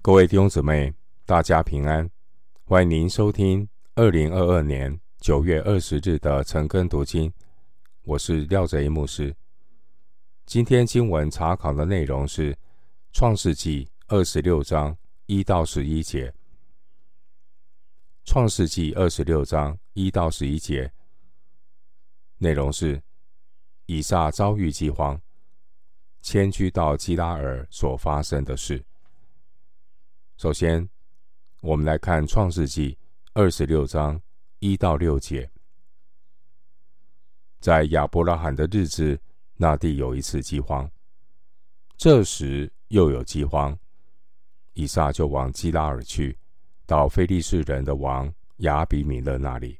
各位弟兄姊妹，大家平安！欢迎您收听二零二二年九月二十日的晨更读经。我是廖哲一牧师。今天经文查考的内容是《创世纪》二十六章一到十一节。《创世纪》二十六章一到十一节内容是以撒遭遇饥荒，迁居到基拉尔所发生的事。首先，我们来看《创世纪》二十六章一到六节。在亚伯拉罕的日子，那地有一次饥荒。这时又有饥荒，以撒就往基拉耳去，到非利士人的王亚比米勒那里。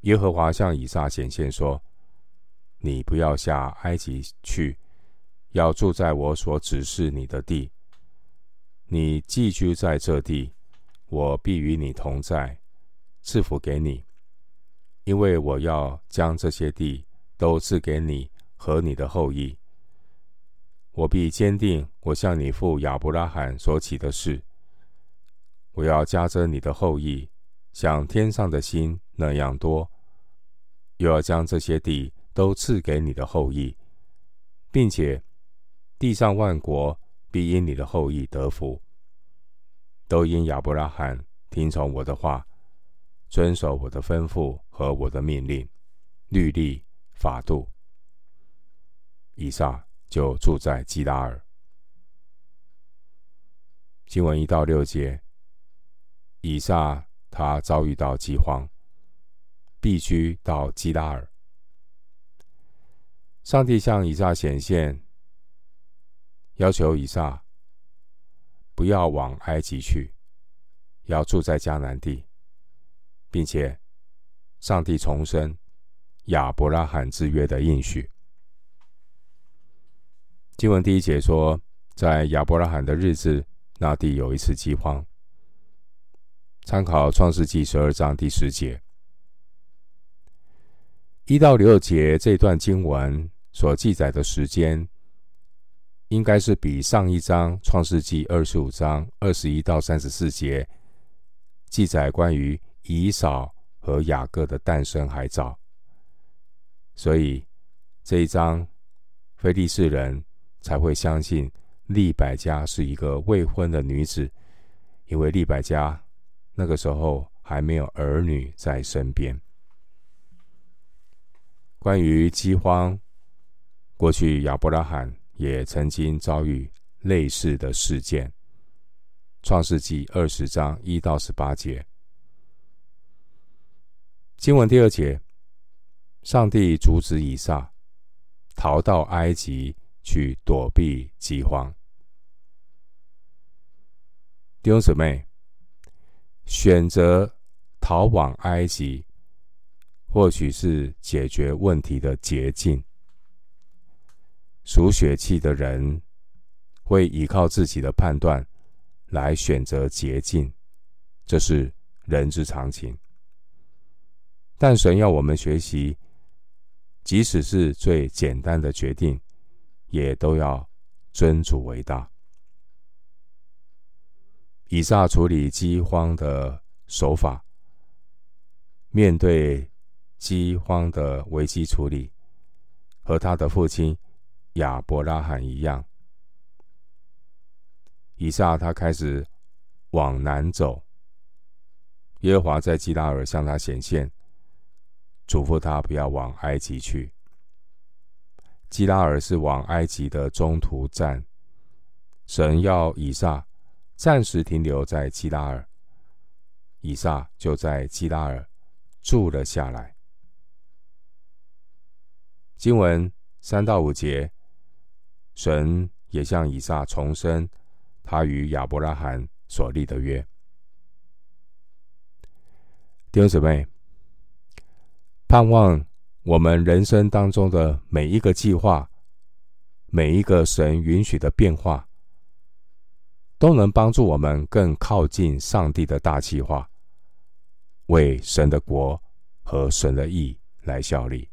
耶和华向以撒显现说：“你不要下埃及去，要住在我所指示你的地。”你寄居在这地，我必与你同在，赐福给你，因为我要将这些地都赐给你和你的后裔。我必坚定我向你父亚伯拉罕所起的誓，我要加增你的后裔，像天上的星那样多，又要将这些地都赐给你的后裔，并且地上万国。必因你的后裔得福，都因亚伯拉罕听从我的话，遵守我的吩咐和我的命令、律例、法度。以撒就住在基拉尔。经文一到六节，以撒他遭遇到饥荒，必须到基拉尔。上帝向以撒显现。要求以撒不要往埃及去，要住在迦南地，并且上帝重申亚伯拉罕之约的应许。经文第一节说，在亚伯拉罕的日子，那地有一次饥荒。参考创世纪十二章第十节，一到六节这段经文所记载的时间。应该是比上一章《创世纪》二十五章二十一到三十四节记载关于以扫和雅各的诞生还早，所以这一章非利士人才会相信利百加是一个未婚的女子，因为利百加那个时候还没有儿女在身边。关于饥荒，过去亚伯拉罕。也曾经遭遇类似的事件，《创世纪》二十章一到十八节。经文第二节，上帝阻止以撒逃到埃及去躲避饥荒。弟兄姊妹，选择逃往埃及，或许是解决问题的捷径。属血气的人会依靠自己的判断来选择捷径，这是人之常情。但神要我们学习，即使是最简单的决定，也都要尊主为大。以撒处理饥荒的手法，面对饥荒的危机处理，和他的父亲。亚伯拉罕一样，以撒他开始往南走。耶和华在基拉尔向他显现，嘱咐他不要往埃及去。基拉尔是往埃及的中途站，神要以撒暂时停留在基拉尔，以撒就在基拉尔住了下来。经文三到五节。神也向以撒重申他与亚伯拉罕所立的约。弟兄姊妹，盼望我们人生当中的每一个计划，每一个神允许的变化，都能帮助我们更靠近上帝的大计划，为神的国和神的义来效力。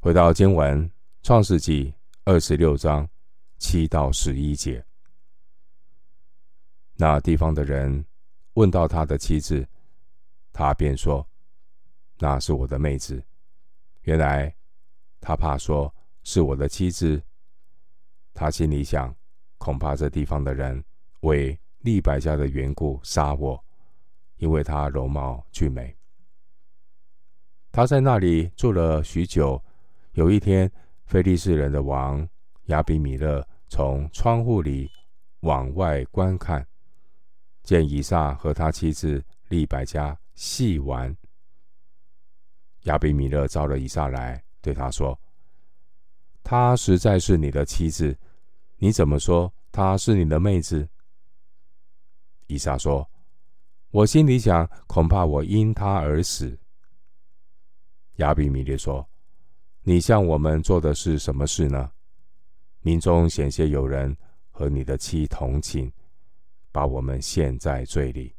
回到经文。创世纪二十六章七到十一节。那地方的人问到他的妻子，他便说：“那是我的妹子。”原来他怕说是我的妻子，他心里想，恐怕这地方的人为利百家的缘故杀我，因为他容貌俊美。他在那里住了许久。有一天，非利士人的王亚比米勒从窗户里往外观看。见以撒和他妻子利百加戏玩，亚比米勒招了以撒来，对他说：“她实在是你的妻子，你怎么说她是你的妹子？”以撒说：“我心里想，恐怕我因她而死。”亚比米勒说：“你向我们做的是什么事呢？民中险些有人和你的妻同寝。”把我们陷在罪里。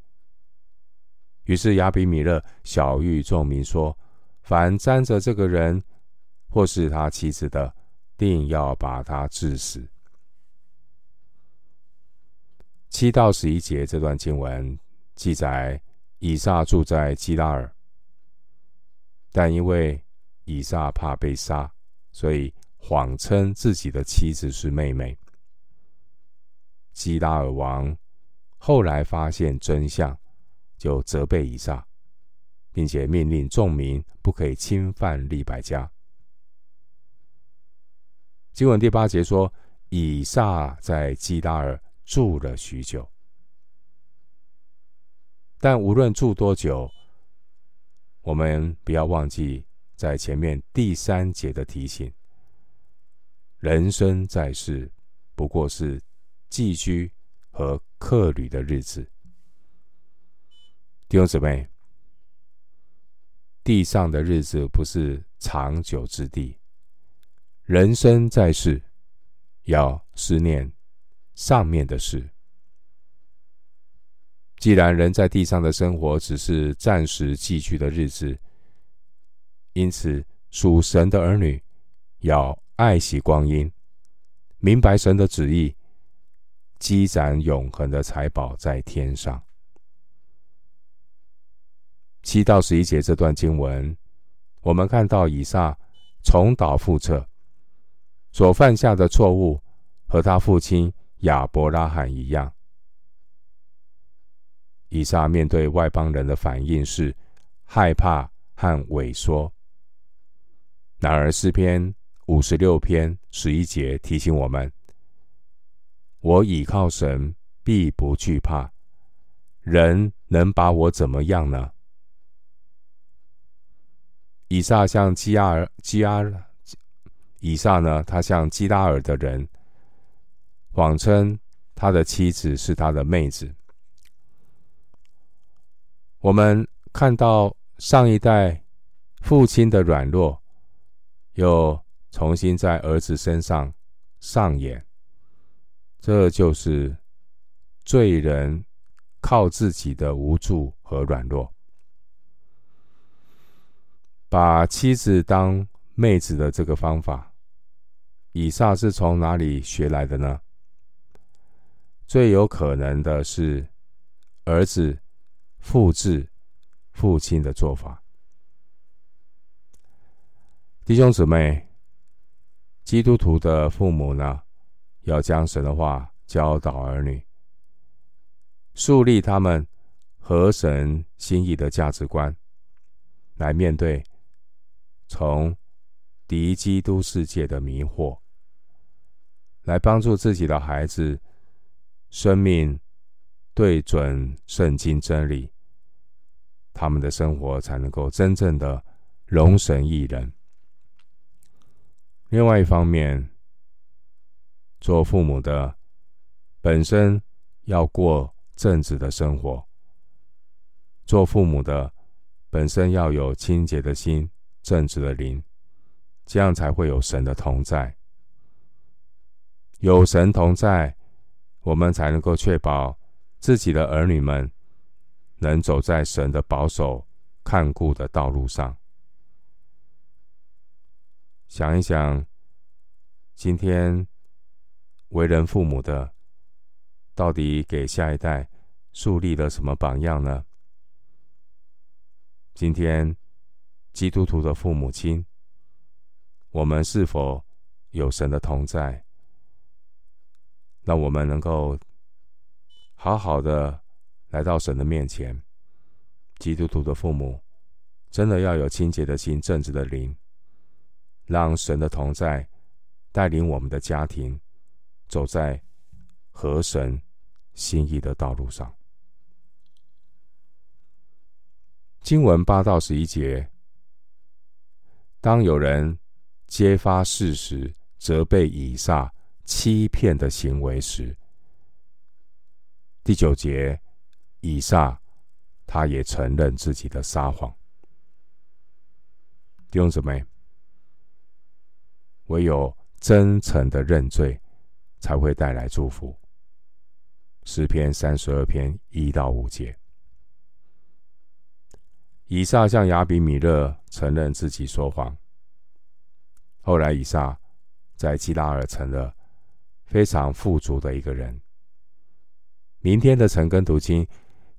于是亚比米勒晓諭众民说：“凡沾着这个人或是他妻子的，定要把他治死。”七到十一节这段经文记载，以撒住在基拉尔，但因为以撒怕被杀，所以谎称自己的妻子是妹妹。基拉尔王。后来发现真相，就责备以撒，并且命令众民不可以侵犯利百加。经文第八节说，以撒在基拉尔住了许久，但无论住多久，我们不要忘记在前面第三节的提醒：人生在世，不过是寄居和客旅的日子，弟兄姊妹，地上的日子不是长久之地。人生在世，要思念上面的事。既然人在地上的生活只是暂时寄居的日子，因此属神的儿女要爱惜光阴，明白神的旨意。积攒永恒的财宝在天上。七到十一节这段经文，我们看到以撒重蹈覆辙，所犯下的错误和他父亲亚伯拉罕一样。以撒面对外邦人的反应是害怕和萎缩。然而诗篇五十六篇十一节提醒我们。我倚靠神，必不惧怕。人能把我怎么样呢？以撒向基拉耳，基拉，以撒呢？他向基拉尔的人谎称他的妻子是他的妹子。我们看到上一代父亲的软弱，又重新在儿子身上上演。这就是罪人靠自己的无助和软弱，把妻子当妹子的这个方法，以撒是从哪里学来的呢？最有可能的是儿子复制父亲的做法。弟兄姊妹，基督徒的父母呢？要将神的话教导儿女，树立他们合神心意的价值观，来面对从敌基督世界的迷惑，来帮助自己的孩子生命对准圣经真理，他们的生活才能够真正的荣神益人。另外一方面，做父母的本身要过正直的生活，做父母的本身要有清洁的心、正直的灵，这样才会有神的同在。有神同在，我们才能够确保自己的儿女们能走在神的保守看顾的道路上。想一想，今天。为人父母的，到底给下一代树立了什么榜样呢？今天基督徒的父母亲，我们是否有神的同在？让我们能够好好的来到神的面前。基督徒的父母真的要有清洁的心、正直的灵，让神的同在带领我们的家庭走在合神心意的道路上。经文八到十一节，当有人揭发事实，责备以撒欺骗的行为时，第九节，以撒他也承认自己的撒谎。弟兄姊妹，唯有真诚的认罪，才会带来祝福。诗篇三十二篇一到五节，以撒向亚比米勒承认自己说谎。后来，以撒在基拉尔成了非常富足的一个人。明天的晨更读经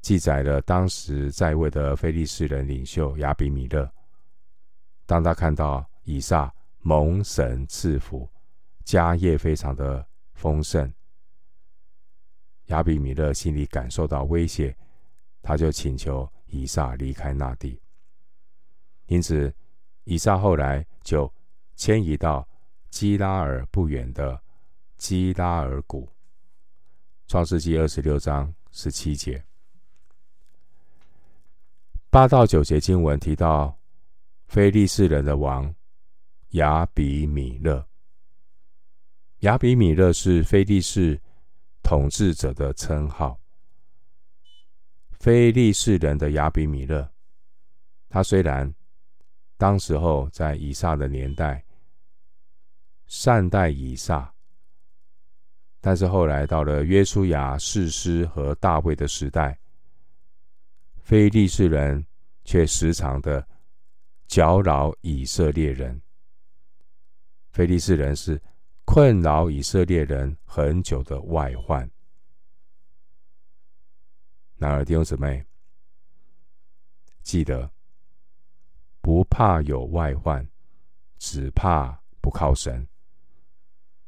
记载了当时在位的非利士人领袖亚比米勒，当他看到以撒蒙神赐福，家业非常的丰盛，亚比米勒心里感受到威胁，他就请求以撒离开那地。因此，以撒后来就迁移到基拉尔不远的基拉尔谷。创世纪二十六章十七节，八到九节经文提到非利士人的王亚比米勒。亚比米勒是非利士统治者的称号。非利士人的亚比米勒，他虽然当时候在以撒的年代善待以撒，但是后来到了约书亚、士师和大卫的时代，非利士人却时常的搅扰以色列人。非利士人是困扰以色列人很久的外患。然而，弟兄姊妹，记得不怕有外患，只怕不靠神。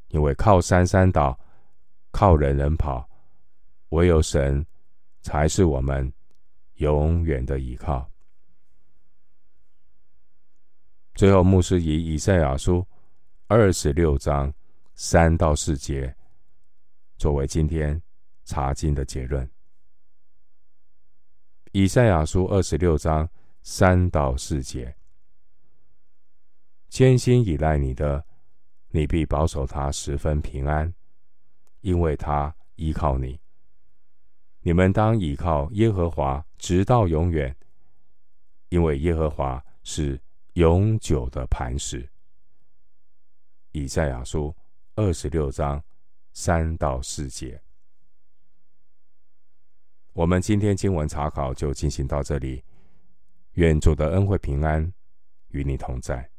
因为靠山山倒，靠人人跑，唯有神才是我们永远的依靠。最后，牧师以以赛亚书二十六章三到四节作为今天查经的结论。以赛亚书二十六章三到四节：坚心倚赖你的，你必保守他十分平安，因为他依靠你。你们当倚靠耶和华，直到永远，因为耶和华是永久的磐石。以赛亚书二十六章三到四节。我们今天经文查考就进行到这里，愿主的恩惠平安与你同在。